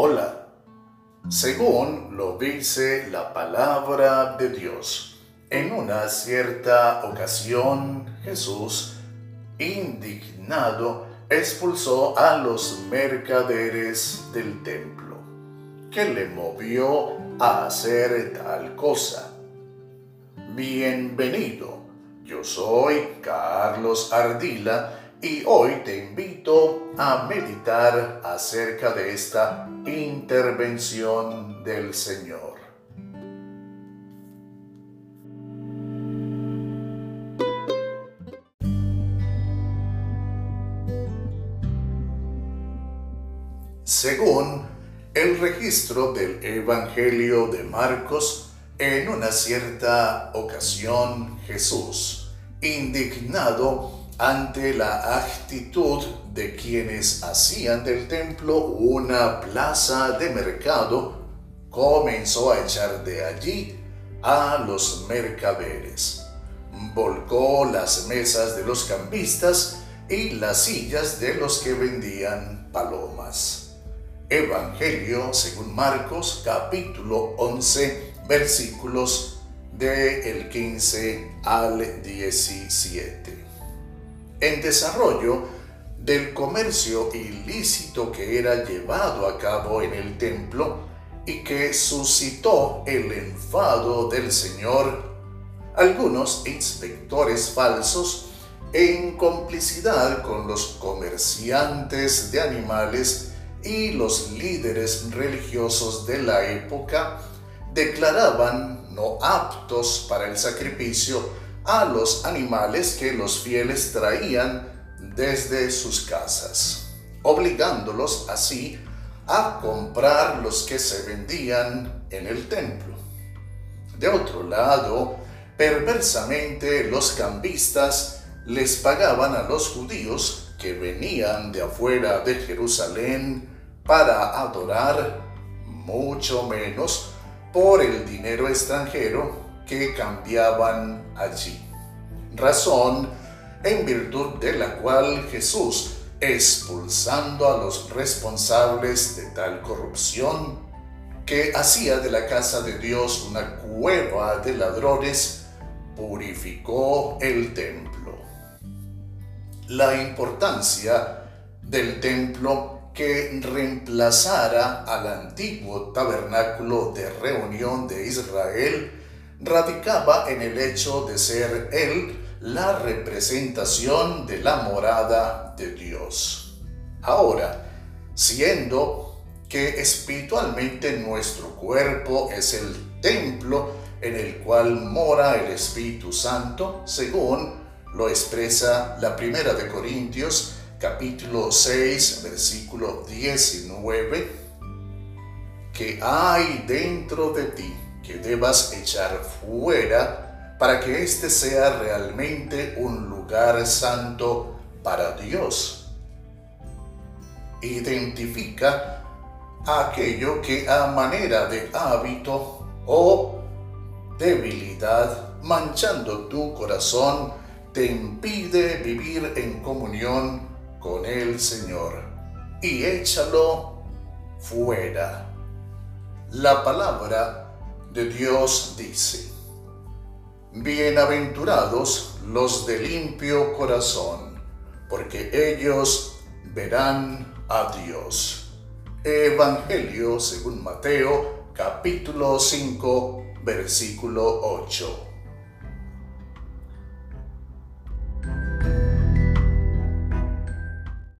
Hola, según lo dice la palabra de Dios, en una cierta ocasión Jesús, indignado, expulsó a los mercaderes del templo. ¿Qué le movió a hacer tal cosa? Bienvenido, yo soy Carlos Ardila y hoy te invito a meditar acerca de esta intervención del Señor. Según el registro del Evangelio de Marcos, en una cierta ocasión Jesús, indignado, ante la actitud de quienes hacían del templo una plaza de mercado, comenzó a echar de allí a los mercaderes. Volcó las mesas de los campistas y las sillas de los que vendían palomas. Evangelio según Marcos capítulo 11 versículos del 15 al 17 en desarrollo del comercio ilícito que era llevado a cabo en el templo y que suscitó el enfado del Señor, algunos inspectores falsos, en complicidad con los comerciantes de animales y los líderes religiosos de la época, declaraban no aptos para el sacrificio a los animales que los fieles traían desde sus casas, obligándolos así a comprar los que se vendían en el templo. De otro lado, perversamente los cambistas les pagaban a los judíos que venían de afuera de Jerusalén para adorar mucho menos por el dinero extranjero que cambiaban allí. Razón en virtud de la cual Jesús, expulsando a los responsables de tal corrupción, que hacía de la casa de Dios una cueva de ladrones, purificó el templo. La importancia del templo que reemplazara al antiguo tabernáculo de reunión de Israel radicaba en el hecho de ser Él la representación de la morada de Dios. Ahora, siendo que espiritualmente nuestro cuerpo es el templo en el cual mora el Espíritu Santo, según lo expresa la primera de Corintios capítulo 6 versículo 19, que hay dentro de ti que debas echar fuera para que éste sea realmente un lugar santo para Dios. Identifica aquello que a manera de hábito o debilidad, manchando tu corazón, te impide vivir en comunión con el Señor y échalo fuera. La palabra de Dios dice, Bienaventurados los de limpio corazón, porque ellos verán a Dios. Evangelio según Mateo capítulo 5 versículo 8.